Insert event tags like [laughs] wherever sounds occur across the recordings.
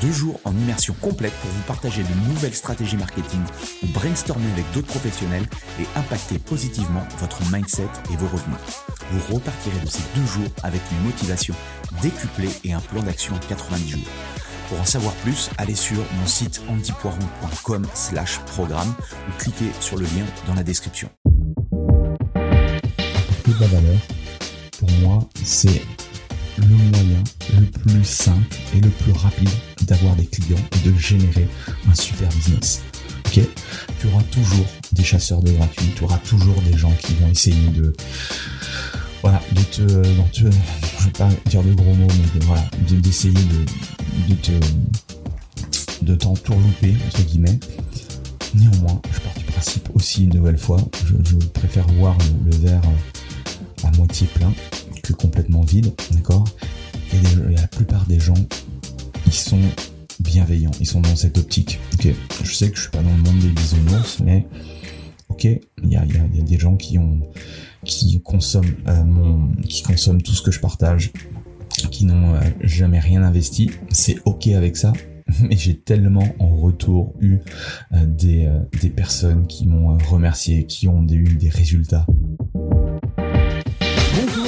Deux jours en immersion complète pour vous partager de nouvelles stratégies marketing ou brainstormer avec d'autres professionnels et impacter positivement votre mindset et vos revenus. Vous repartirez de ces deux jours avec une motivation décuplée et un plan d'action en 90 jours. Pour en savoir plus, allez sur mon site antipoiron.com slash programme ou cliquez sur le lien dans la description. de la valeur, pour moi, c'est le moyen le plus simple et le plus rapide d'avoir des clients et de générer un super business. Ok? Tu auras toujours des chasseurs de gratuits, tu auras toujours des gens qui vont essayer de voilà, de te, je vais pas dire de gros mots, mais de, voilà, d'essayer de, de te, de t'entourlouper, entre guillemets. Néanmoins, je pars du principe aussi une nouvelle fois, je, préfère voir le, verre à moitié plein complètement vide, d'accord? Et la plupart des gens, ils sont bienveillants, ils sont dans cette optique. Ok, je sais que je suis pas dans le monde des bisounours, mais ok, il y a, y, des gens qui ont qui consomment euh, mon, qui consomment tout ce que je partage, qui n'ont euh, jamais rien investi. C'est ok avec ça, [laughs] mais j'ai tellement en retour eu euh, des, des personnes qui m'ont remercié, qui ont eu des résultats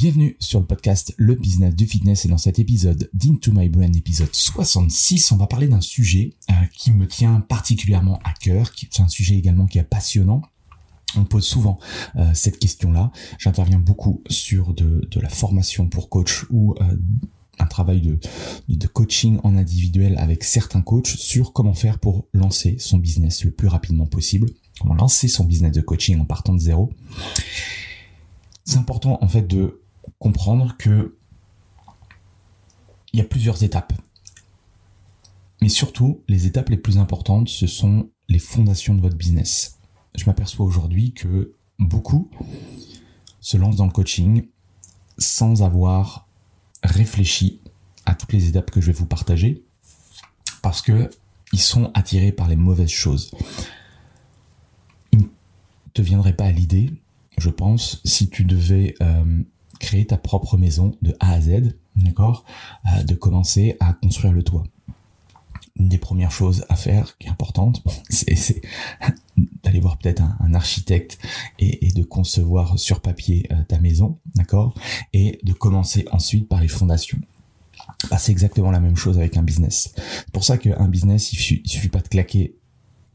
Bienvenue sur le podcast Le Business du Fitness et dans cet épisode d'Into My Brain, épisode 66, on va parler d'un sujet euh, qui me tient particulièrement à cœur, qui c'est un sujet également qui est passionnant on pose souvent euh, cette question-là. J'interviens beaucoup sur de, la formation pour coach ou euh, un travail de, de, coaching en individuel avec certains coachs sur comment faire pour lancer son business le plus rapidement possible, comment lancer son business de coaching en partant de zéro. C'est important en fait de comprendre que il y a plusieurs étapes. Mais surtout, les étapes les plus importantes, ce sont les fondations de votre business je m'aperçois aujourd'hui que beaucoup se lancent dans le coaching sans avoir réfléchi à toutes les étapes que je vais vous partager parce que ils sont attirés par les mauvaises choses. Il ne te viendrait pas à l'idée, je pense, si tu devais euh, créer ta propre maison de A à Z, d'accord, euh, de commencer à construire le toit une des premières choses à faire qui est importante, [laughs] c'est [laughs] d'aller voir peut-être un, architecte et, de concevoir sur papier euh, ta maison, d'accord Et de commencer ensuite par les fondations. Bah, c'est exactement la même chose avec un business. C'est pour ça qu'un business, il suffit, suffit pas de claquer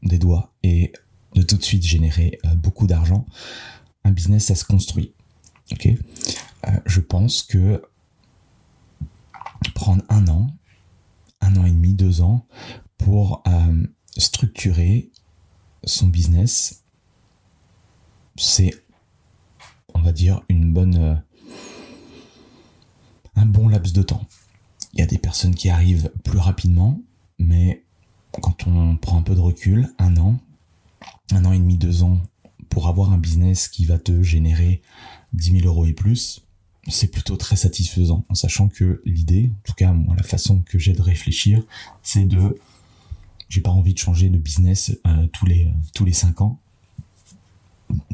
des doigts et de tout de suite générer euh, beaucoup d'argent. Un business, ça se construit. Ok? Je pense que prendre un an, un an et demi, deux ans pour euh, structurer son business, c'est, on va dire, une bonne, euh, un bon laps de temps. Il y a des personnes qui arrivent plus rapidement, mais quand on prend un peu de recul, un an, un an et demi, deux ans, pour avoir un business qui va te générer 10 000 euros et plus, c'est plutôt très satisfaisant, en sachant que l'idée, en tout cas moi, la façon que j'ai de réfléchir, c'est de, j'ai pas envie de changer de business euh, tous les tous les cinq ans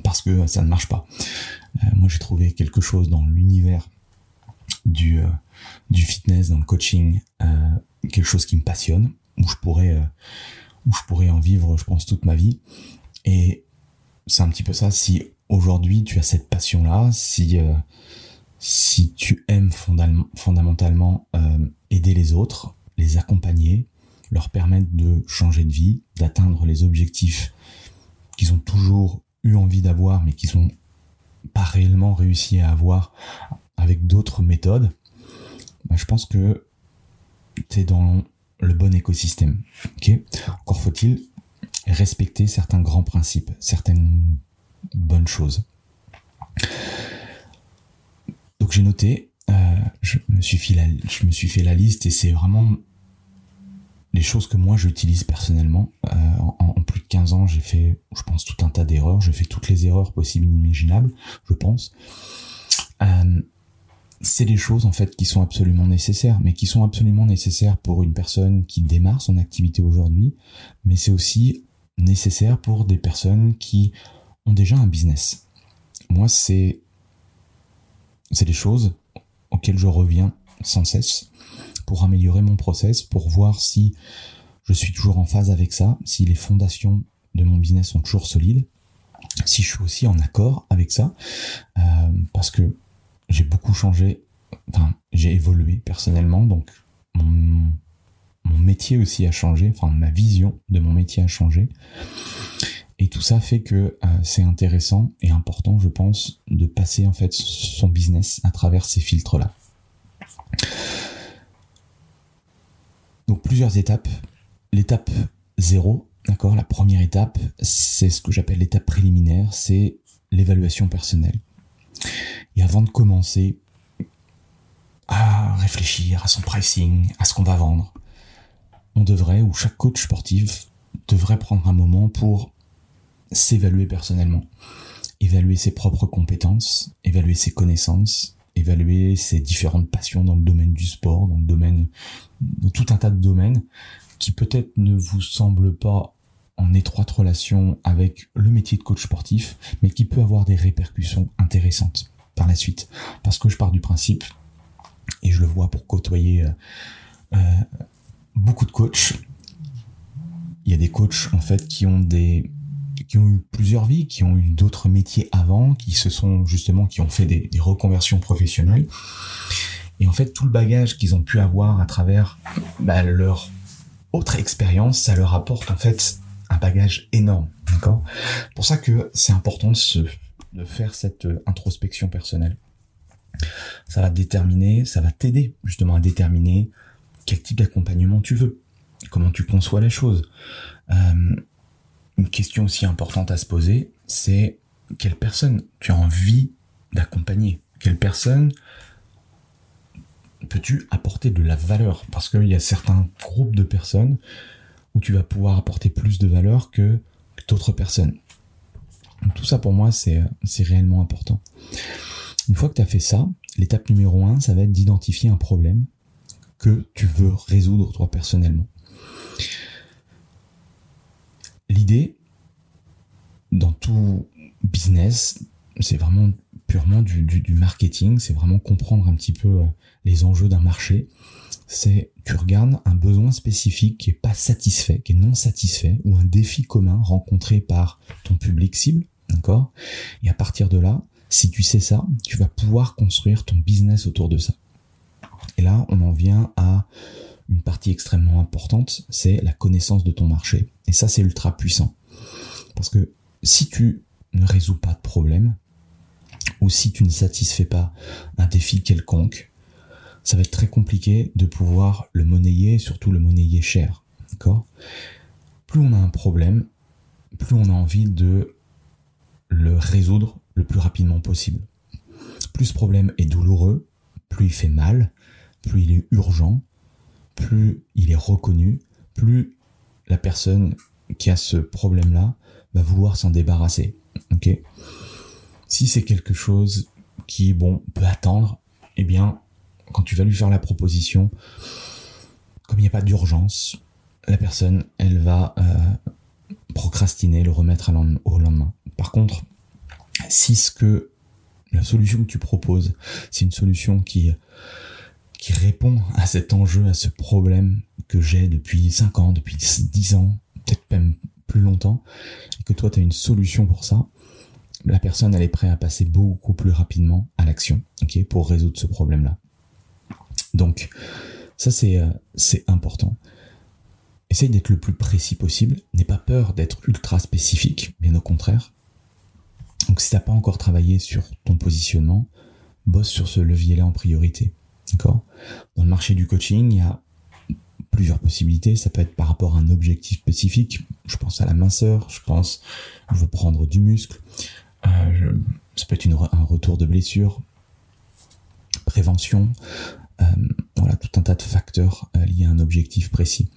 parce que ça ne marche pas. Euh, moi j'ai trouvé quelque chose dans l'univers du euh, du fitness, dans le coaching, quelque chose qui me passionne. où je pourrais, euh, où je pourrais en vivre, je pense, toute ma vie. Et c'est un petit peu ça. Si aujourd'hui tu as cette passion-là, si euh, si tu aimes fondamentalement euh, aider les autres, les accompagner, leur permettre de changer de vie, d'atteindre les objectifs qu'ils ont toujours eu envie d'avoir, mais qu'ils n'ont pas réellement réussi à avoir avec d'autres méthodes, bah, je pense que tu es dans le bon écosystème. Encore faut-il respecter certains grands principes, certaines bonnes choses. Donc j'ai noté, euh, je, me suis fait la, liste et c'est vraiment les choses que moi j'utilise personnellement. Euh, en, plus de 15 ans, j'ai fait, je pense, tout un tas d'erreurs. J'ai fait toutes les erreurs possibles et inimaginables, je pense. Euh, c'est des choses en fait qui sont absolument nécessaires, mais qui sont absolument nécessaires pour une personne qui démarre son activité aujourd'hui, mais c'est aussi nécessaire pour des personnes qui ont déjà un business. Moi, c'est c'est des choses auxquelles je reviens sans cesse pour améliorer mon process, pour voir si je suis toujours en phase avec ça, si les fondations de mon business sont toujours solides, si je suis aussi en accord avec ça, euh, parce que j'ai beaucoup changé, enfin j'ai évolué personnellement, donc mon, métier aussi a changé, enfin ma vision de mon métier a changé. Et tout ça fait que euh, c'est intéressant et important, je pense, de passer en fait son business à travers ces filtres-là. Donc plusieurs étapes. L'étape 0, d'accord, la première étape, c'est ce que j'appelle l'étape préliminaire, c'est l'évaluation personnelle. Et avant de commencer à réfléchir à son pricing, à ce qu'on va vendre, on devrait, ou chaque coach sportif devrait prendre un moment pour s'évaluer personnellement, évaluer ses propres compétences, évaluer ses connaissances, évaluer ses différentes passions dans le domaine du sport, dans le domaine, tout un tas de domaines qui peut-être ne vous semblent pas en étroite relation avec le métier de coach sportif, mais qui peut avoir des répercussions intéressantes par la suite. Parce que je pars du principe, et je le vois pour côtoyer euh, euh, beaucoup de coachs, il y a des coachs en fait qui ont des qui ont eu plusieurs vies, qui ont eu d'autres métiers avant, qui se sont justement, qui ont fait des, reconversions professionnelles. Et en fait, tout le bagage qu'ils ont pu avoir à travers bah, leur autre expérience, ça leur apporte en fait un bagage énorme. D'accord? Pour ça que c'est important de, se, de faire cette euh, introspection personnelle. Ça va déterminer, ça va t'aider justement à déterminer quel type d'accompagnement tu veux, comment tu conçois les choses. Euh, une question aussi importante à se poser, c'est quelle personne tu as envie d'accompagner? Quelle personne peux-tu apporter de la valeur? Parce qu'il y a certains groupes de personnes où tu vas pouvoir apporter plus de valeur que, d'autres personnes. tout ça pour moi, c'est réellement important. Une fois que tu as fait ça, l'étape numéro un, ça va être d'identifier un problème que tu veux résoudre toi personnellement. L'idée, dans tout business, c'est vraiment purement du, marketing, c'est vraiment comprendre un petit peu euh, les enjeux d'un marché. C'est tu regardes un besoin spécifique qui est pas satisfait, qui est non satisfait, ou un défi commun rencontré par ton public cible, d'accord? Et à partir de là, si tu sais ça, tu vas pouvoir construire ton business autour de ça. Et là, on en vient à une partie extrêmement importante, c'est la connaissance de ton marché. Et ça, c'est ultra puissant. Parce que si tu ne résous pas de problème, ou si tu ne satisfais pas un défi quelconque, ça va être très compliqué de pouvoir le monnayer, surtout le monnayer cher. D'accord? Plus on a un problème, plus on a envie de le résoudre le plus rapidement possible. Plus ce problème est douloureux, plus il fait mal, plus il est urgent, plus il est reconnu, plus la personne qui a ce problème-là va vouloir s'en débarrasser. Si c'est quelque chose qui, bon, peut attendre, eh bien, quand tu vas lui faire la proposition, comme il n'y a pas d'urgence, la personne, elle va euh, procrastiner, le remettre au lendemain. Par contre, si ce que la solution que tu proposes, c'est une solution qui qui répond à cet enjeu, à ce problème que j'ai depuis 5 ans, depuis 10 ans, peut-être même plus longtemps, et que toi tu as une solution pour ça, la personne elle est prête à passer beaucoup plus rapidement à l'action, ok, pour résoudre ce problème-là. Donc ça c'est euh, c'est important. Essaye d'être le plus précis possible. N'aie pas peur d'être ultra spécifique, bien au contraire. Donc si t'as pas encore travaillé sur ton positionnement, bosse sur ce levier-là en priorité. Dans le marché du coaching, il y a plusieurs possibilités. Ça peut être par rapport à un objectif spécifique. Je pense à la minceur, je pense, je veux prendre du muscle. Euh, ça peut être un retour de blessure, prévention, euh, voilà, tout un tas de facteurs euh, liés à un objectif précis.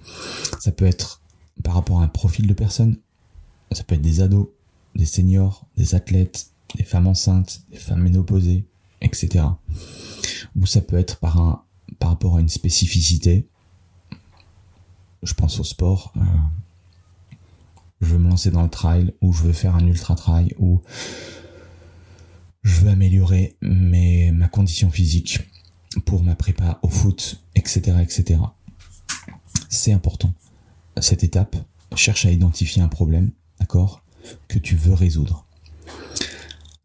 Ça peut être par rapport à un profil de personne, ça peut être des ados, des seniors, des athlètes, des femmes enceintes, des femmes ménopausées, etc. Ou ça peut être par, un, par rapport à une spécificité. Je pense au sport. Euh, je veux me lancer dans le trail, ou je veux faire un ultra trail, ou je veux améliorer mes, ma condition physique pour ma prépa au foot, etc., etc. C'est important. Cette étape, cherche à identifier un problème, d'accord, que tu veux résoudre.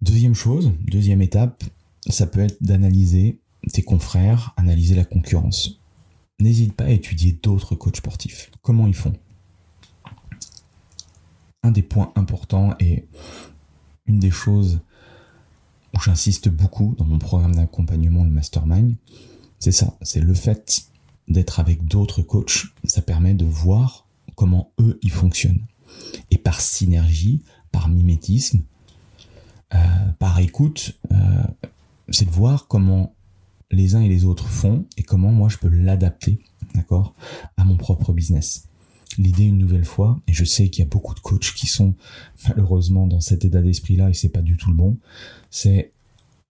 Deuxième chose, deuxième étape, ça peut être d'analyser tes confrères, analyser la concurrence. N'hésite pas à étudier d'autres coachs sportifs. Comment ils font? Un des points importants et une des choses où j'insiste beaucoup dans mon programme d'accompagnement, le Mastermind, c'est ça, c'est le fait d'être avec d'autres coachs, ça permet de voir comment eux ils fonctionnent. Et par synergie, par mimétisme, euh, par écoute, euh, c'est de voir comment les uns et les autres font et comment moi je peux l'adapter, d'accord, à mon propre business. L'idée une nouvelle fois, et je sais qu'il y a beaucoup de coachs qui sont malheureusement dans cet état d'esprit-là et c'est pas du tout le bon, c'est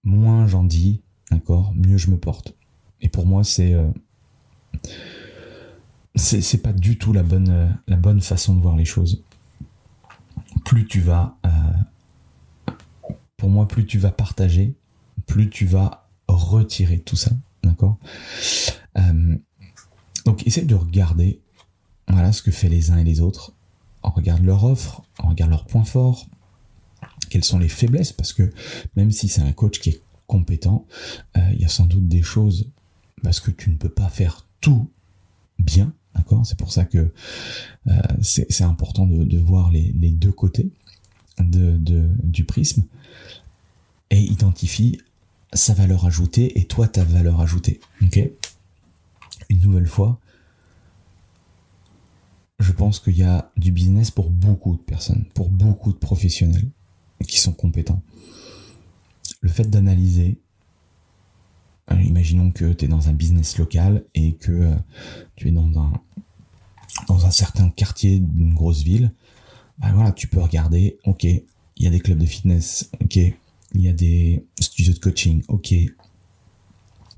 moins j'en dis, d'accord, mieux je me porte. Et pour moi, c'est euh, c'est pas du tout la bonne euh, la bonne façon de voir les choses. Plus tu vas, euh, pour moi, plus tu vas partager, plus tu vas retirer tout ça, d'accord? donc, essaie de regarder, voilà, ce que fait les uns et les autres. On regarde leur offre, on regarde leurs points forts, quelles sont les faiblesses, parce que même si c'est un coach qui est compétent, euh, il y a sans doute des choses, parce que tu ne peux pas faire tout bien, d'accord? C'est pour ça que euh, c'est important de, voir les, deux côtés du prisme, et identifie sa valeur ajoutée et toi ta valeur ajoutée, ok? Une nouvelle fois, je pense qu'il y a du business pour beaucoup de personnes, pour beaucoup de professionnels qui sont compétents. Le fait d'analyser, euh, imaginons que tu es dans un business local et que euh, tu es dans un, dans un certain quartier d'une grosse ville, ben voilà, tu peux regarder, ok, il y a des clubs de fitness, ok, il y a des studios de coaching, ok, il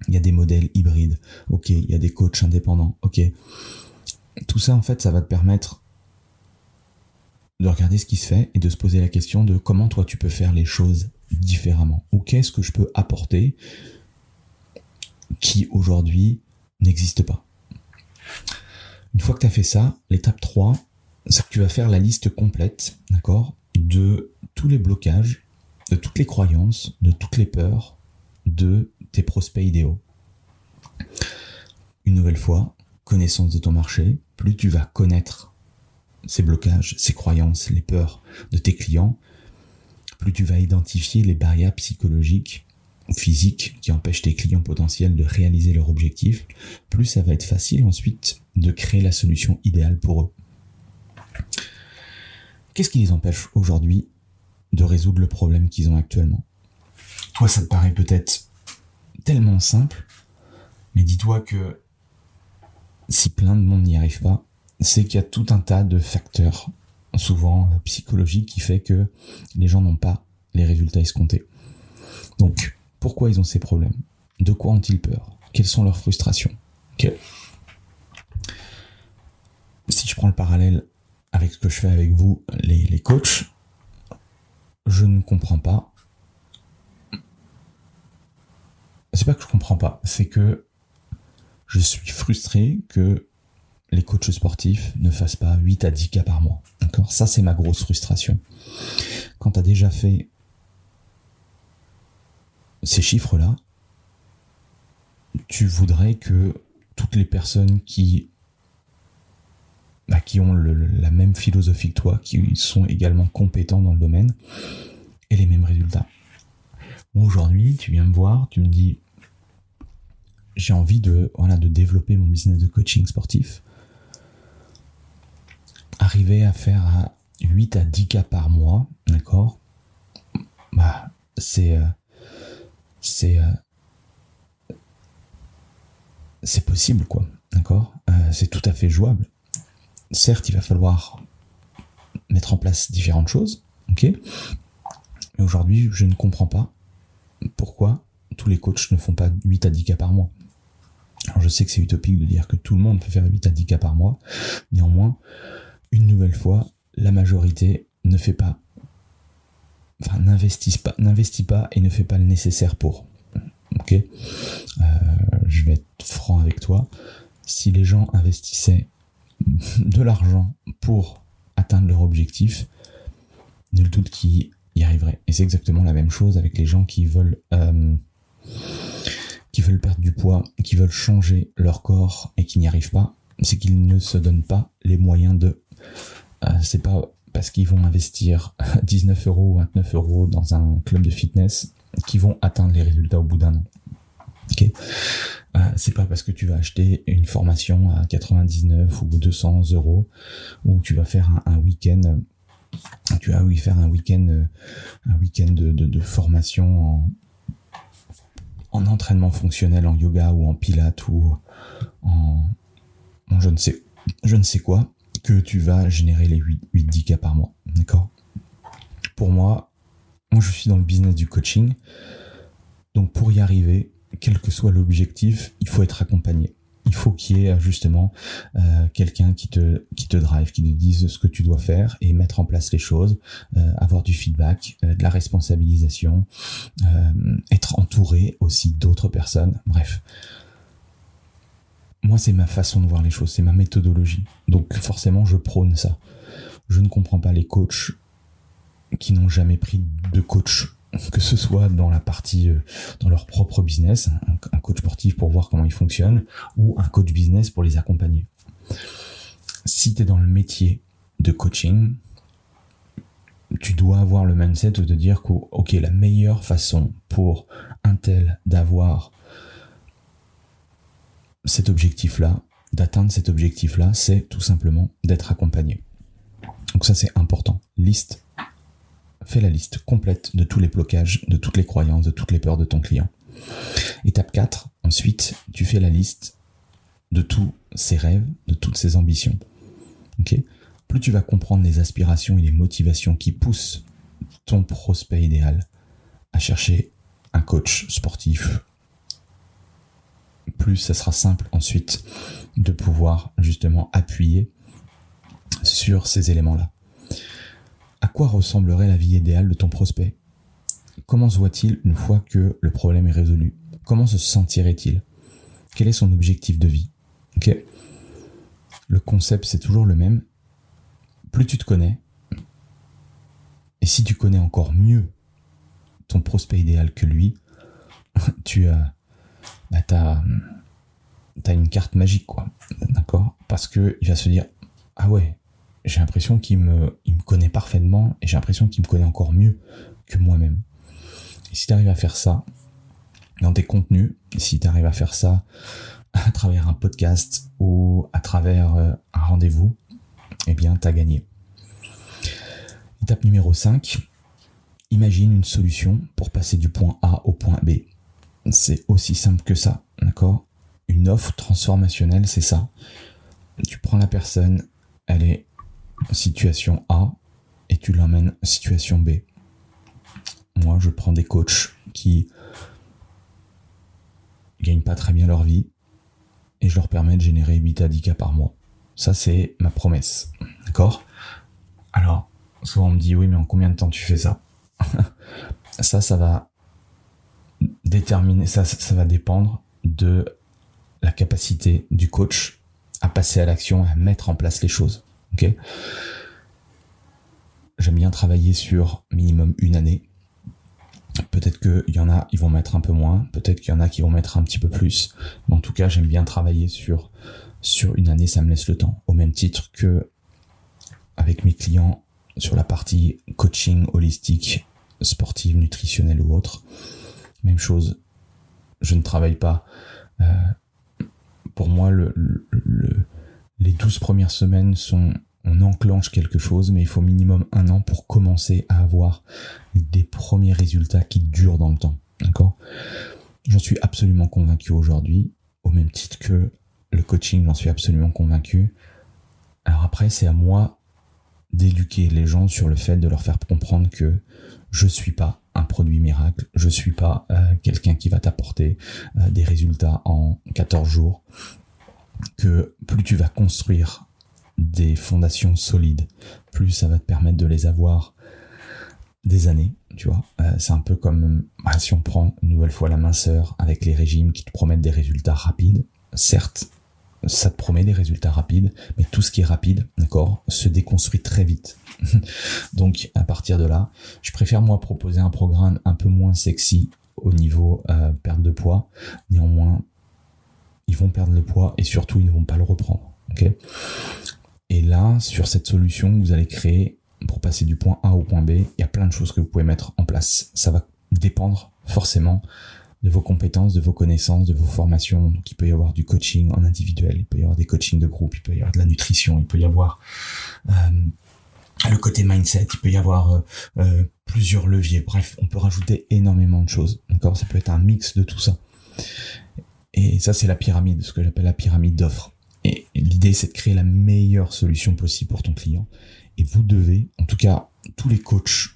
y a des modèles hybrides, ok, il y a des coachs indépendants, ok. Tout ça, en fait, ça va te permettre de regarder ce qui se fait et de se poser la question de comment toi tu peux faire les choses différemment ou qu'est-ce que je peux apporter qui aujourd'hui n'existe pas. Une fois que tu as fait ça, l'étape 3, c'est que tu vas faire la liste complète, d'accord, de tous les blocages, toutes les croyances, de toutes les peurs de tes prospects idéaux. Une nouvelle fois, connaissance de ton marché, plus tu vas connaître ces blocages, ces croyances, les peurs de tes clients, plus tu vas identifier les barrières psychologiques ou physiques qui empêchent tes clients potentiels de réaliser leur objectif, plus ça va être facile ensuite de créer la solution idéale pour eux. Qu'est-ce qui les empêche aujourd'hui de résoudre le problème qu'ils ont actuellement. Toi, ça te paraît peut-être tellement simple, mais dis-toi que si plein de monde n'y arrive pas, c'est qu'il y a tout un tas de facteurs, souvent psychologiques, qui fait que les gens n'ont pas les résultats escomptés. Donc, pourquoi ils ont ces problèmes? De quoi ont-ils peur? Quelles sont leurs frustrations? Si je prends le parallèle avec ce que je fais avec vous, les, les coachs, je ne comprends pas. C'est pas que je comprends pas, c'est que Je suis frustré que les coachs sportifs ne fassent pas 8 à 10 cas par mois. D'accord? Ça, c'est ma grosse frustration. Quand tu as déjà fait ces chiffres-là, tu voudrais que toutes les personnes qui, qui ont la même philosophie que toi, qui sont également compétents dans le domaine, aient les mêmes résultats. Aujourd'hui, tu viens me voir, tu me dis j'ai envie de, voilà, de développer mon business de coaching sportif. Arriver à faire à 8 à 10 cas par mois, d'accord? Bah, c'est. Euh. Euh, c'est possible, quoi. D'accord? Euh, C'est tout à fait jouable. Certes, il va falloir mettre en place différentes choses, ok Mais aujourd'hui, je ne comprends pas pourquoi tous les coachs ne font pas 8 à 10 cas par mois. Alors je sais que c'est utopique de dire que tout le monde peut faire 8 à 10 cas par mois. Néanmoins, une nouvelle fois, la majorité ne fait pas, enfin n'investit pas, n'investit pas et ne fait pas le nécessaire pour. Euh, je vais être franc avec toi. Si les gens investissaient de l'argent pour atteindre leur objectif, nul doute qu'ils y arriveraient. Et c'est exactement la même chose avec les gens qui veulent euh, qui veulent perdre du poids, qui veulent changer leur corps et qui n'y arrivent pas, c'est qu'ils ne se donnent pas les moyens de. Euh, c'est pas parce qu'ils vont investir [laughs] 19 euros ou 29 euros dans un club de fitness qu'ils vont atteindre les résultats au bout d'un an. Euh, c'est pas parce que tu vas acheter une formation à 99 ou 200 euros ou tu vas faire un, week-end tu vas euh, un week-end de, formation en, en entraînement fonctionnel, en yoga ou en pilates ou en, je ne sais je ne sais quoi que tu vas générer les 8 10 cas par mois. D'accord? Pour moi, moi je suis dans le business du coaching. Donc pour y arriver, quel que soit l'objectif, il faut être accompagné il faut qu'il y ait justement euh, quelqu'un qui te qui te drive, qui te dise ce que tu dois faire et mettre en place les choses, euh, avoir du feedback, euh, de la responsabilisation, être entouré aussi d'autres personnes. Bref, moi c'est ma façon de voir les choses, c'est ma méthodologie. Donc forcément je prône ça. Je ne comprends pas les coachs qui n'ont jamais pris de coach que ce soit dans la partie euh, dans leur propre business, un, coach sportif pour voir comment il fonctionne, ou un coach business pour les accompagner. Si tu es dans le métier de coaching, tu dois avoir le mindset de dire que la meilleure façon pour un tel d'avoir cet objectif là, d'atteindre cet objectif là, c'est tout simplement d'être accompagné. Donc ça c'est important. Liste fais la liste complète de tous les blocages, de toutes les croyances, de toutes les peurs de ton client. Étape 4, ensuite, tu fais la liste de tous ses rêves, de toutes ses ambitions. Plus tu vas comprendre les aspirations et les motivations qui poussent ton prospect idéal à chercher un coach sportif, plus ça sera simple ensuite de pouvoir justement appuyer sur ces éléments-là. À quoi ressemblerait la vie idéale de ton prospect? Comment se voit-il une fois que le problème est résolu? Comment se sentirait-il? Quel est son objectif de vie? Le concept, c'est toujours le même. Plus tu te connais, et si tu connais encore mieux ton prospect idéal que lui, [laughs] tu as, bah as une carte magique, quoi. D'accord? Parce que il va se dire, ah ouais, j'ai l'impression qu'il me, il me connaît parfaitement et j'ai l'impression qu'il me connaît encore mieux que moi-même. Et si tu arrives à faire ça dans tes contenus, si tu arrives à faire ça à travers un podcast ou à travers euh, un rendez-vous, eh bien, tu as gagné. Étape numéro 5, imagine une solution pour passer du point A au point B. C'est aussi simple que ça, d'accord? Une offre transformationnelle, c'est ça. Tu prends la personne, elle est situation A et tu l'emmènes situation B. Moi, je prends des coachs qui gagnent pas très bien leur vie et je leur permets de générer 8 à 10 cas par mois. Ça, c'est ma promesse. D'accord? Alors, souvent on me dit oui, mais en combien de temps tu fais ça? [laughs] Ça, ça va déterminer, ça, ça va dépendre de la capacité du coach à passer à l'action, à mettre en place les choses. J'aime bien travailler sur minimum une année. Peut-être qu'il y en a, ils vont mettre un peu moins. Peut-être qu'il y en a qui vont mettre un petit peu plus. Mais en tout cas, j'aime bien travailler sur, sur une année. Ça me laisse le temps. Au même titre que avec mes clients sur la partie coaching holistique, sportive, nutritionnelle ou autre. Même chose. Je ne travaille pas. Euh, pour moi, le, les 12 premières semaines sont on enclenche quelque chose, mais il faut minimum un an pour commencer à avoir des premiers résultats qui durent dans le temps. D'accord? J'en suis absolument convaincu aujourd'hui, au même titre que le coaching, j'en suis absolument convaincu. Alors après, c'est à moi d'éduquer les gens sur le fait de leur faire comprendre que je suis pas un produit miracle, je suis pas euh, quelqu'un qui va t'apporter euh, des résultats en 14 jours, que plus tu vas construire des fondations solides, plus ça va te permettre de les avoir des années, tu vois. Euh, c'est un peu comme bah, si on prend une nouvelle fois la minceur avec les régimes qui te promettent des résultats rapides. Certes, ça te promet des résultats rapides, mais tout ce qui est rapide, d'accord, se déconstruit très vite. [laughs] Donc à partir de là, je préfère moi proposer un programme un peu moins sexy au niveau euh, perte de poids. Néanmoins, ils vont perdre le poids et surtout ils ne vont pas le reprendre. Et là, sur cette solution, vous allez créer pour passer du point A au point B, il y a plein de choses que vous pouvez mettre en place. Ça va dépendre forcément de vos compétences, de vos connaissances, de vos formations. Donc il peut y avoir du coaching en individuel, il peut y avoir des coachings de groupe, il peut y avoir de la nutrition, il peut y avoir euh, le côté mindset, il peut y avoir euh, euh, plusieurs leviers. Bref, on peut rajouter énormément de choses. D'accord? Ça peut être un mix de tout ça. Et ça, c'est la pyramide, ce que j'appelle la pyramide d'offres. L'idée, c'est de créer la meilleure solution possible pour ton client. Et vous devez, en tout cas, tous les coachs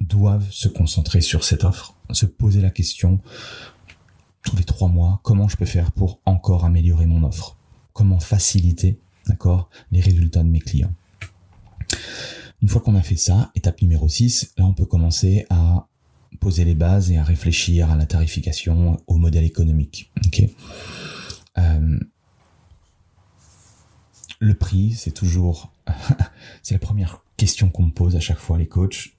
doivent se concentrer sur cette offre, se poser la question tous les trois mois, comment je peux faire pour encore améliorer mon offre? Comment faciliter, d'accord, les résultats de mes clients? Une fois qu'on a fait ça, étape numéro 6, là on peut commencer à poser les bases et à réfléchir à la tarification, au modèle économique. ok? Euh, le prix, c'est toujours, [laughs] c'est la première question qu'on me pose à chaque fois les coachs.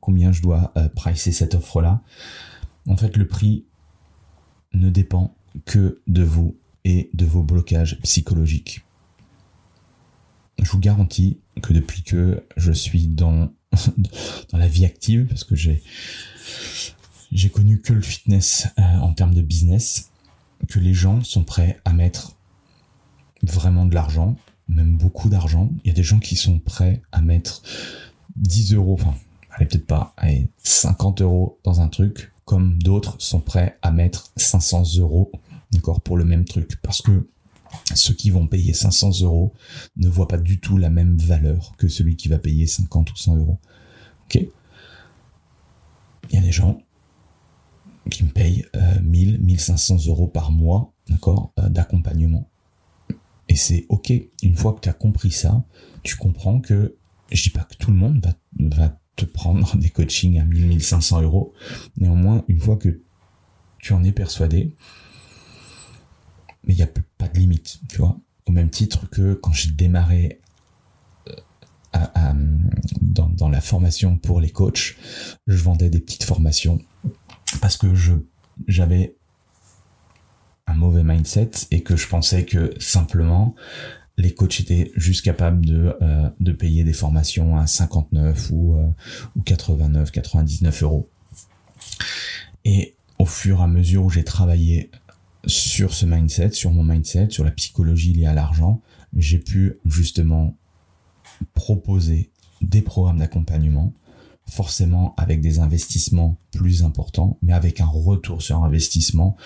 Combien je dois euh, pricer cette offre-là? En fait, le prix ne dépend que de vous et de vos blocages psychologiques. Je vous garantis que depuis que je suis dans, [laughs] la vie active, parce que j'ai, j'ai connu que le fitness euh, en termes de business, que les gens sont prêts à mettre vraiment de l'argent même beaucoup d'argent. Il y a des gens qui sont prêts à mettre 10 euros, enfin, allez peut-être pas, allez, 50 euros dans un truc, comme d'autres sont prêts à mettre 500 euros, d'accord, pour le même truc, parce que ceux qui vont payer 500 euros ne voient pas du tout la même valeur que celui qui va payer 50 ou 100 euros. Ok? Il y a des gens qui me payent 1000, 1500 euros par mois, d'accord, euh, d'accompagnement. Et c'est ok. Une fois que tu as compris ça, tu comprends que je dis pas que tout le monde va, te prendre [laughs] des coachings à 1000, 1500 euros. Néanmoins, une fois que tu en es persuadé, mais il n'y a pas de limite, tu vois. Au même titre que quand j'ai démarré euh, dans, dans, la formation pour les coachs, je vendais des petites formations parce que je j'avais un mauvais mindset et que je pensais que simplement les coachs étaient juste capables de, euh, de payer des formations à 59 ou, euh, ou 89, 99 euros. Et au fur et à mesure où j'ai travaillé sur ce mindset, sur mon mindset, sur la psychologie liée à l'argent, j'ai pu justement proposer des programmes d'accompagnement forcément avec des investissements plus importants, mais avec un retour sur investissement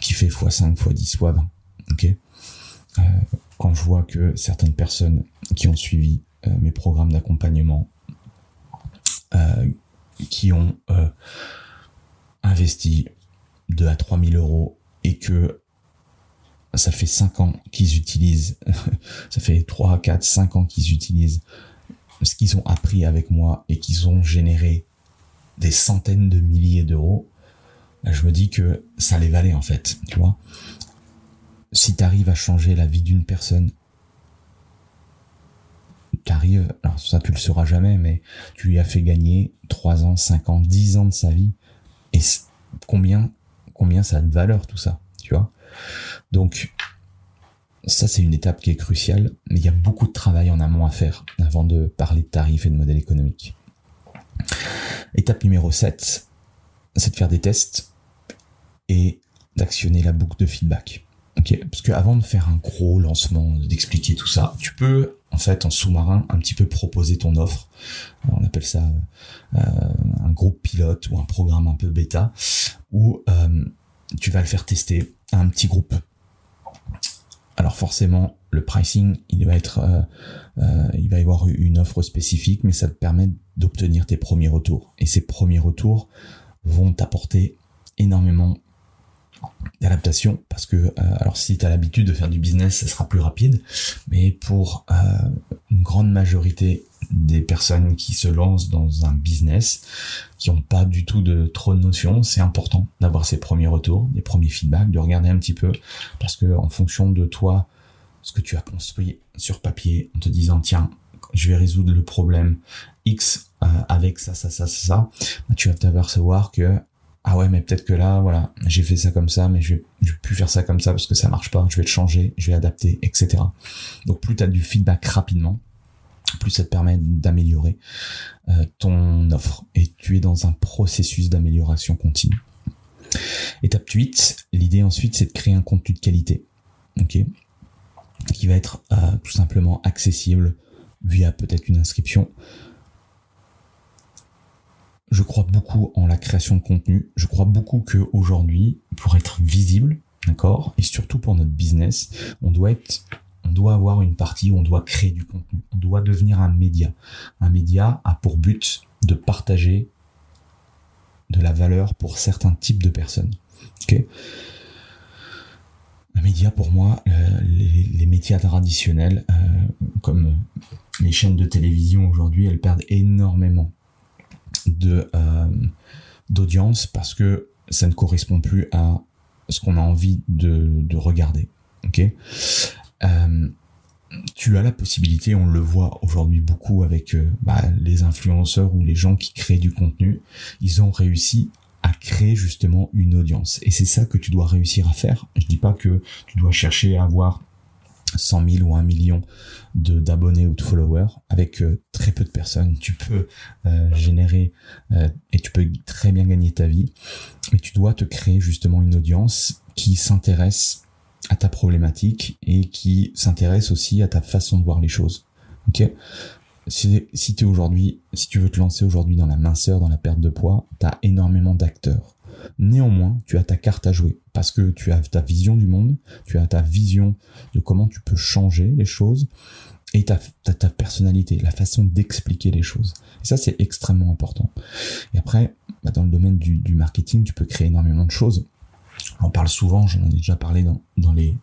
qui fait x5, x10, x20. Ok? Euh, quand je vois que certaines personnes qui ont suivi euh, mes programmes d'accompagnement, euh, qui ont investi 2 à 3 000 euros et que ça fait 5 ans qu'ils utilisent, [laughs] ça fait 3, 4, 5 ans qu'ils utilisent ce qu'ils ont appris avec moi et qu'ils ont généré des centaines de milliers d'euros, bah, je me dis que ça les valait en fait, tu vois. si tu arrives à changer la vie d'une personne, tu arrives, alors ça tu le sauras jamais, mais tu lui as fait gagner 3 ans, 5 ans, 10 ans de sa vie. Et combien, combien ça a de valeur tout ça, tu vois Donc, ça c'est une étape qui est cruciale, mais il y a beaucoup de travail en amont à faire avant de parler de tarifs et de modèles économiques. Étape numéro 7, c'est de faire des tests et d'actionner la boucle de feedback. Ok, parce que avant de faire un gros lancement, d'expliquer tout ça, tu peux en fait en sous-marin un petit peu proposer ton offre. on appelle ça euh, un groupe pilote ou un programme un peu bêta où euh, tu vas le faire tester à un petit groupe. Alors forcément, le pricing, il va être, euh, il va y avoir une offre spécifique, mais ça te permet d'obtenir tes premiers retours. Et ces premiers retours vont t'apporter énormément d'adaptation parce que euh, alors si tu as l'habitude de faire du business ça sera plus rapide mais pour euh, une grande majorité des personnes qui se lancent dans un business qui ont pas du tout de trop de notions. C'est important d'avoir ces premiers retours des premiers feedbacks de regarder un petit peu parce que en fonction de toi ce que tu as construit sur papier en te disant tiens je vais résoudre le problème X euh, avec ça ça ça ça, ça bah, tu vas t'apercevoir que ah ouais mais peut-être que là voilà j'ai fait ça comme ça mais je vais, je vais plus faire ça comme ça parce que ça marche pas je vais le changer je vais adapter etc donc plus tu as du feedback rapidement plus ça te permet d'améliorer euh, ton offre. Et tu es dans un processus d'amélioration continue. Étape 8 l'idée ensuite c'est de créer un contenu de qualité qui va être euh, tout simplement accessible via peut-être une inscription. Je crois beaucoup en la création de contenu. Je crois beaucoup que aujourd'hui, pour être visible, d'accord, et surtout pour notre business, on doit être, on doit avoir une partie où on doit créer du contenu. On doit devenir un média. Un média a pour but de partager de la valeur pour certains types de personnes. Un média pour moi, euh, les, médias traditionnels, euh, comme les chaînes de télévision aujourd'hui, elles perdent énormément euh, d'audience parce que ça ne correspond plus à ce qu'on a envie de, regarder. Euh, tu as la possibilité, on le voit aujourd'hui beaucoup avec euh, bah, les influenceurs ou les gens qui créent du contenu, ils ont réussi à créer justement une audience. Et c'est ça que tu dois réussir à faire. Je dis pas que tu dois chercher à avoir 100 000 ou 1 million d'abonnés ou de followers avec euh, très peu de personnes tu peux générer et tu peux très bien gagner ta vie mais tu dois te créer justement une audience qui s'intéresse à ta problématique et qui s'intéresse aussi à ta façon de voir les choses ok? Si, si tu aujourd'hui si tu veux te lancer aujourd'hui dans la minceur dans la perte de poids tu as énormément d'acteurs Néanmoins, tu as ta carte à jouer parce que tu as ta vision du monde, tu as ta vision de comment tu peux changer les choses et ta, ta, personnalité, la façon d'expliquer les choses. Et ça, c'est extrêmement important. Et après, bah, dans le domaine du, marketing, tu peux créer énormément de choses. On parle souvent, j'en ai déjà parlé dans, dans les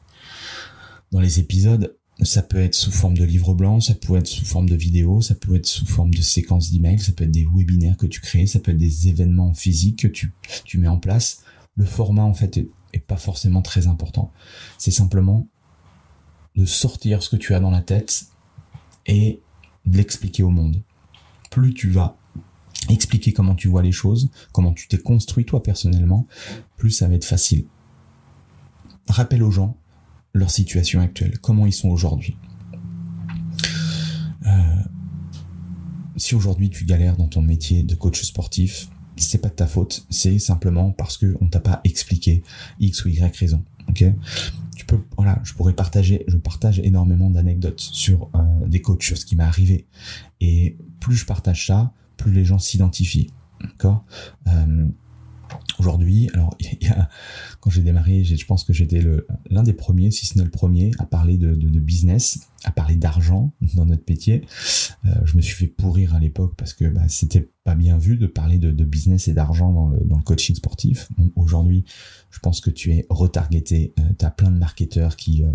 dans les épisodes, ça peut être sous forme de livre blanc, ça peut être sous forme de vidéo, ça peut être sous forme de séquences d'emails, ça peut être des webinaires que tu crées, ça peut être des événements physiques que tu, tu mets en place. Le format, en fait, est, pas forcément très important. C'est simplement de sortir ce que tu as dans la tête et de l'expliquer au monde. Plus tu vas expliquer comment tu vois les choses, comment tu t'es construit toi personnellement, plus ça va être facile. Rappelle aux gens leur situation actuelle, comment ils sont aujourd'hui. Euh, si aujourd'hui tu galères dans ton métier de coach sportif, c'est pas de ta faute, c'est simplement parce que on t'a pas expliqué X ou Y raison. Tu peux, voilà, je pourrais partager, je partage énormément d'anecdotes sur euh, des coachs, sur ce qui m'est arrivé, et plus je partage ça, plus les gens s'identifient. D'accord? Euh, Aujourd'hui, alors il y a, quand j'ai démarré, je pense que j'étais l'un des premiers, si ce n'est le premier, à parler de, business, à parler d'argent dans notre métier. Euh, je me suis fait pourrir à l'époque parce que bah, c'était pas bien vu de parler de, business et d'argent dans le, coaching sportif. Aujourd'hui, je pense que tu es retargeté. Euh, tu as plein de marketeurs qui euh,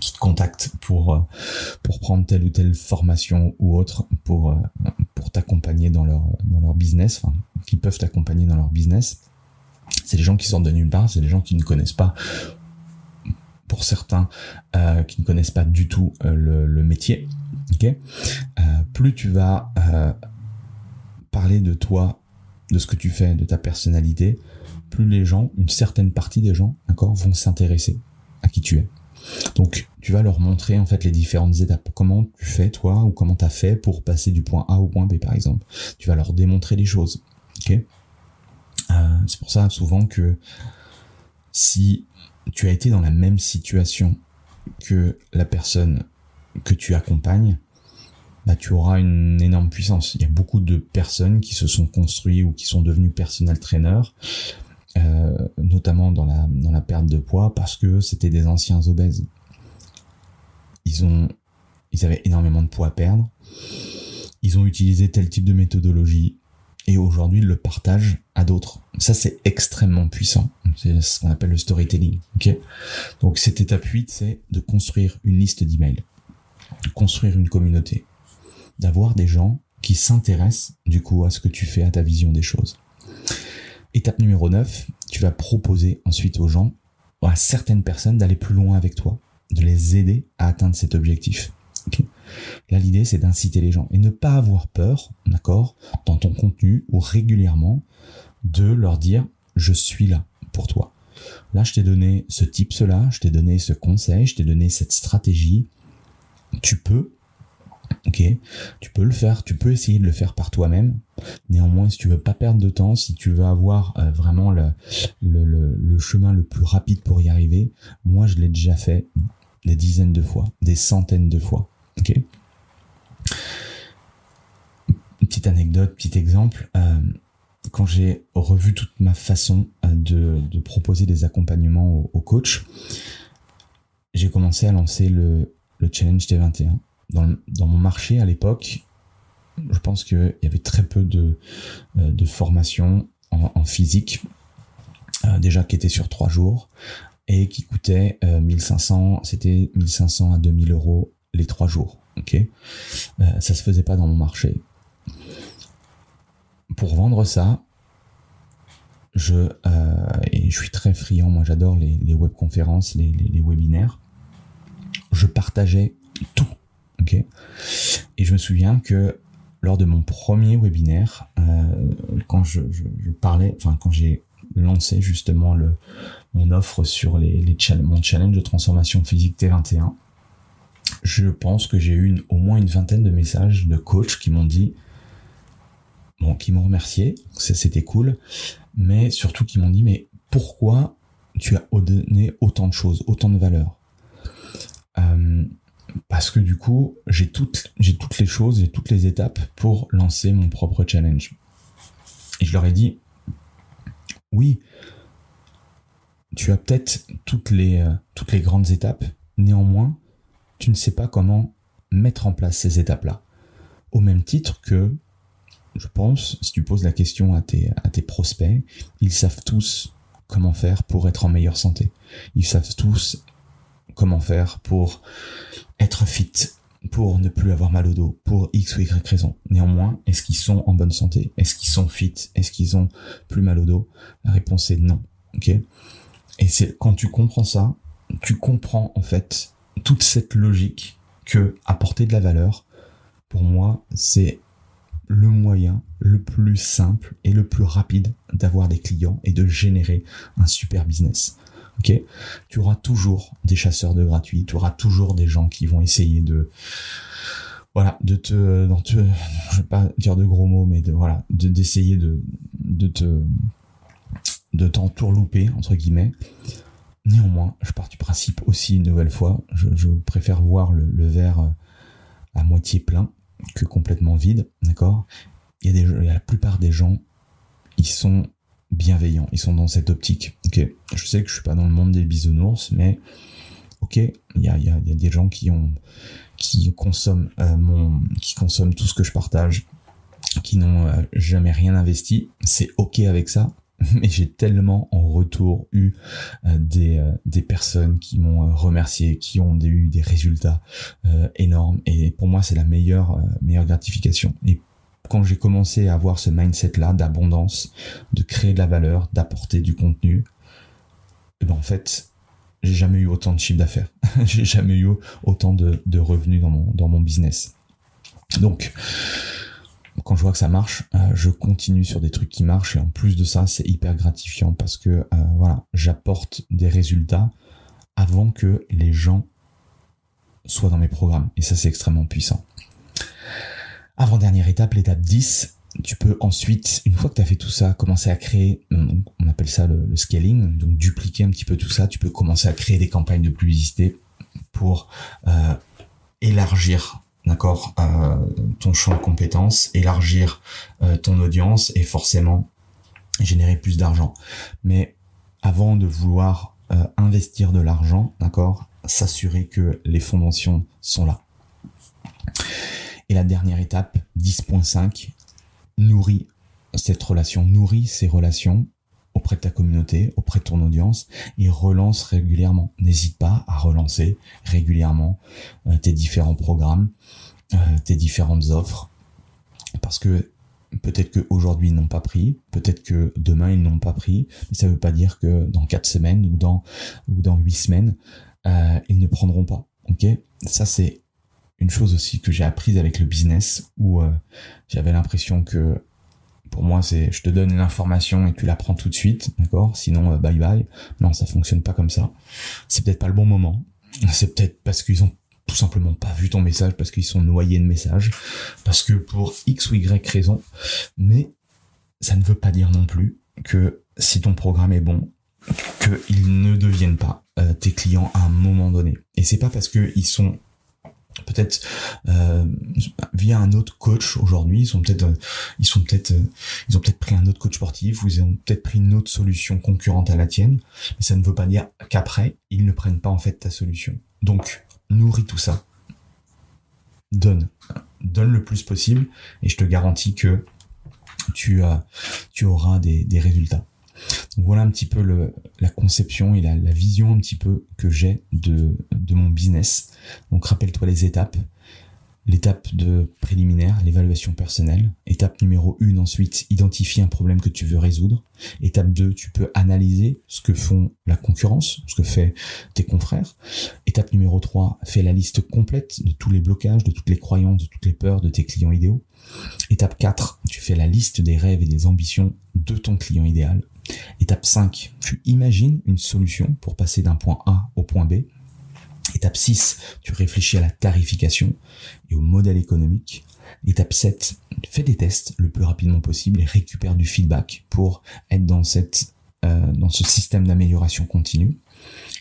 qui te contactent pour pour prendre telle ou telle formation ou autre pour pour t'accompagner dans leur dans leur business, qui peuvent t'accompagner dans leur business c'est des gens qui sortent de nulle part, c'est des gens qui ne connaissent pas pour certains euh, qui ne connaissent pas du tout euh, le, métier. plus tu vas parler de toi, de ce que tu fais, de ta personnalité, plus les gens, une certaine partie des gens, d'accord, vont s'intéresser à qui tu es. Donc, tu vas leur montrer en fait les différentes étapes. Comment tu fais toi ou comment tu as fait pour passer du point A au point B par exemple. Tu vas leur démontrer les choses. Euh, C'est pour ça souvent que si tu as été dans la même situation que la personne que tu accompagnes, bah, tu auras une énorme puissance. Il y a beaucoup de personnes qui se sont construits ou qui sont devenus personnel trainers, notamment dans la, dans la perte de poids, parce que c'était des anciens obèses. Ils ont, ils avaient énormément de poids à perdre. Ils ont utilisé tel type de méthodologie et aujourd'hui le partagent à d'autres. Ça c'est extrêmement puissant. C'est ce qu'on appelle le storytelling. Donc cette étape 8 c'est de construire une liste d'emails, de construire une communauté, d'avoir des gens qui s'intéressent du coup à ce que tu fais, à ta vision des choses. Étape numéro 9, tu vas proposer ensuite aux gens, à certaines personnes d'aller plus loin avec toi, de les aider à atteindre cet objectif. Là, l'idée, c'est d'inciter les gens et ne pas avoir peur, d'accord, dans ton contenu ou régulièrement, de leur dire, je suis là pour toi. Là, je t'ai donné ce type, cela, je t'ai donné ce conseil, je t'ai donné cette stratégie. Tu peux Ok, tu peux le faire, tu peux essayer de le faire par toi-même. Néanmoins, si tu veux pas perdre de temps, si tu veux avoir euh, vraiment le, le, le, chemin le plus rapide pour y arriver, moi je l'ai déjà fait des dizaines de fois, des centaines de fois. Ok. Petite anecdote, petit exemple. Euh, quand j'ai revu toute ma façon euh, de, de proposer des accompagnements aux, aux coachs, j'ai commencé à lancer le, le challenge T21 dans, mon marché à l'époque, je pense qu'il y avait très peu de, euh, de formation en, physique, euh, déjà qui était sur trois jours et qui coûtait euh, 1500, c'était 1500 à 2000 euros les trois jours. Ok, euh, ça se faisait pas dans mon marché. Pour vendre ça, je euh, je suis très friand. Moi, j'adore les, les webconférences, les, les, les webinaires. Je partageais tout Ok. Et je me souviens que lors de mon premier webinaire, euh, quand je, parlais, enfin quand j'ai lancé justement le mon offre sur les, les mon challenge de transformation physique T21, je pense que j'ai eu au moins une vingtaine de messages de coachs qui m'ont dit, bon, qui m'ont remercié, c'était cool, mais surtout qui m'ont dit, mais pourquoi tu as donné autant de choses, autant de valeur? Euh, parce que du coup, j'ai toutes, j'ai toutes les choses, et toutes les étapes pour lancer mon propre challenge. Et je leur ai dit, oui, tu as peut-être toutes les, euh, toutes les grandes étapes, néanmoins, tu ne sais pas comment mettre en place ces étapes-là. Au même titre que, je pense, si tu poses la question à tes, à tes prospects, ils savent tous comment faire pour être en meilleure santé. Ils savent tous comment faire pour être fit, pour ne plus avoir mal au dos, pour X ou Y raison. Néanmoins, est-ce qu'ils sont en bonne santé? Est-ce qu'ils sont fit? Est-ce qu'ils ont plus mal au dos? La réponse est non. Ok? Et c'est quand tu comprends ça, tu comprends en fait toute cette logique que apporter de la valeur, pour moi, c'est le moyen le plus simple et le plus rapide d'avoir des clients et de générer un super business. Ok, tu auras toujours des chasseurs de gratuits, tu auras toujours des gens qui vont essayer de, voilà, de te, dans te, je vais pas dire de gros mots, mais de voilà, d'essayer de, de te, de t'entourlouper entre guillemets. Néanmoins, je pars du principe aussi une nouvelle fois, je, préfère voir le, le, verre à moitié plein que complètement vide, d'accord? Il y a des, la plupart des gens, ils sont bienveillants, ils sont dans cette optique. Ok, je sais que je suis pas dans le monde des bisounours, mais ok, il y a, y, y a, des gens qui ont qui consomment euh, qui consomment tout ce que je partage, qui n'ont euh, jamais rien investi. C'est ok avec ça, [laughs] mais j'ai tellement en retour eu euh, des, des personnes qui m'ont remercié, qui ont eu des résultats énormes et pour moi c'est la meilleure meilleure gratification. Quand j'ai commencé à avoir ce mindset-là d'abondance, de créer de la valeur, d'apporter du contenu, eh ben en fait, j'ai jamais eu autant de chiffre d'affaires. [laughs] j'ai jamais eu autant de, revenus dans mon, dans mon business. Donc, quand je vois que ça marche, euh, je continue sur des trucs qui marchent et en plus de ça, c'est hyper gratifiant parce que euh, voilà, j'apporte des résultats avant que les gens soient dans mes programmes et ça c'est extrêmement puissant. Avant dernière étape, l'étape 10, tu peux ensuite, une fois que tu as fait tout ça, commencer à créer, on appelle ça le, scaling, donc dupliquer un petit peu tout ça, tu peux commencer à créer des campagnes de publicité pour euh, élargir d'accord euh, ton champ de compétences, élargir euh, ton audience et forcément générer plus d'argent. Mais avant de vouloir investir de l'argent, d'accord, s'assurer que les fondations sont là. Et la dernière étape, 10.5, nourrit cette relation, nourrit ces relations auprès de ta communauté, auprès de ton audience et relance régulièrement. N'hésite pas à relancer régulièrement euh, tes différents programmes, euh, tes différentes offres parce que peut-être qu'aujourd'hui ils n'ont pas pris, peut-être que demain ils n'ont pas pris, mais ça ne veut pas dire que dans quatre semaines ou dans ou dans huit semaines euh, ils ne prendront pas. Ça c'est une chose aussi que j'ai apprise avec le business où euh, j'avais l'impression que pour moi c'est je te donne une information et tu la prends tout de suite, d'accord? Sinon euh, bye bye. Non, ça fonctionne pas comme ça. C'est peut-être pas le bon moment. C'est peut-être parce qu'ils ont tout simplement pas vu ton message parce qu'ils sont noyés de messages parce que pour X ou Y raison mais ça ne veut pas dire non plus que si ton programme est bon qu'ils ne deviennent pas euh, tes clients à un moment donné et c'est pas parce qu'ils sont peut-être euh, via un autre coach aujourd'hui ils sont peut-être euh, ils sont peut-être euh, ils ont peut-être pris un autre coach sportif ou ils ont peut-être pris une autre solution concurrente à la tienne. Mais ça ne veut pas dire qu'après ils ne prennent pas en fait ta solution. Donc nourris tout ça. Donne. Donne le plus possible et je te garantis que tu tu auras des, des résultats voilà un petit peu la conception et la, vision un petit peu que j'ai de, mon business. Donc rappelle-toi les étapes. L'étape de préliminaire, l'évaluation personnelle. Étape numéro 1 ensuite, identifier un problème que tu veux résoudre. Étape 2, tu peux analyser ce que font la concurrence, ce que fait tes confrères. Étape numéro 3, fais la liste complète de tous les blocages, de toutes les croyances, de toutes les peurs de tes clients idéaux. Étape 4, tu fais la liste des rêves et des ambitions de ton client idéal. Étape 5, tu imagines une solution pour passer d'un point A au point B. Étape 6, tu réfléchis à la tarification et au modèle économique. Étape 7, fais des tests le plus rapidement possible et récupère du feedback pour être dans euh, ce système d'amélioration continue.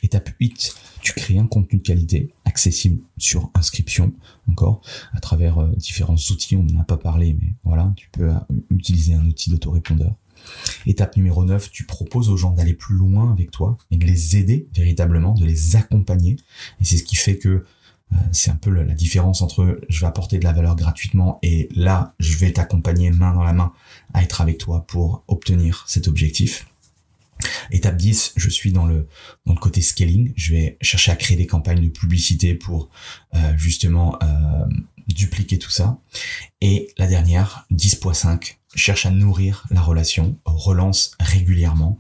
Étape 8, tu crées un contenu de qualité accessible sur inscription, encore, à travers euh, différents outils, on n'en a pas parlé, mais voilà, tu peux euh, utiliser un outil d'autorépondeur. Étape numéro 9, tu proposes aux gens d'aller plus loin avec toi et de les aider véritablement, de les accompagner. Et c'est ce qui fait que euh, c'est un peu la différence entre je vais apporter de la valeur gratuitement et là, je vais t'accompagner main dans la main à être avec toi pour obtenir cet objectif. Étape 10, je suis dans le côté scaling. Je vais chercher à créer des campagnes de publicité pour euh, justement euh, dupliquer tout ça. Et la dernière, 10.5, cherche à nourrir la relation, relance régulièrement.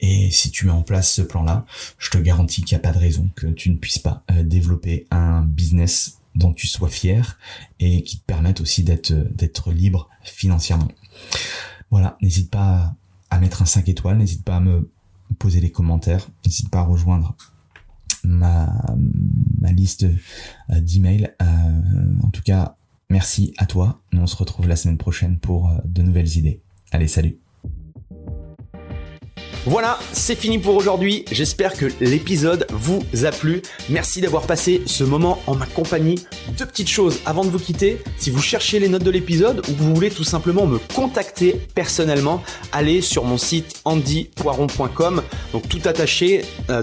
Et si tu mets en place ce plan-là, je te garantis qu'il n'y a pas de raison que tu ne puisses pas euh, développer un business dont tu sois fier et qui te permette aussi d'être d'être libre financièrement. Voilà, n'hésite pas à mettre un 5 étoiles, n'hésite pas à me poser des commentaires, n'hésite pas à rejoindre ma, liste euh, d'emails. Euh, en tout cas, merci à toi. on se retrouve la semaine prochaine pour euh, de nouvelles idées. Allez, salut voilà, c'est fini pour aujourd'hui. J'espère que l'épisode vous a plu. Merci d'avoir passé ce moment en ma compagnie. Deux petites choses avant de vous quitter. Si vous cherchez les notes de l'épisode ou que vous voulez tout simplement me contacter personnellement, allez sur mon site andypoiron.com. Donc tout attaché euh,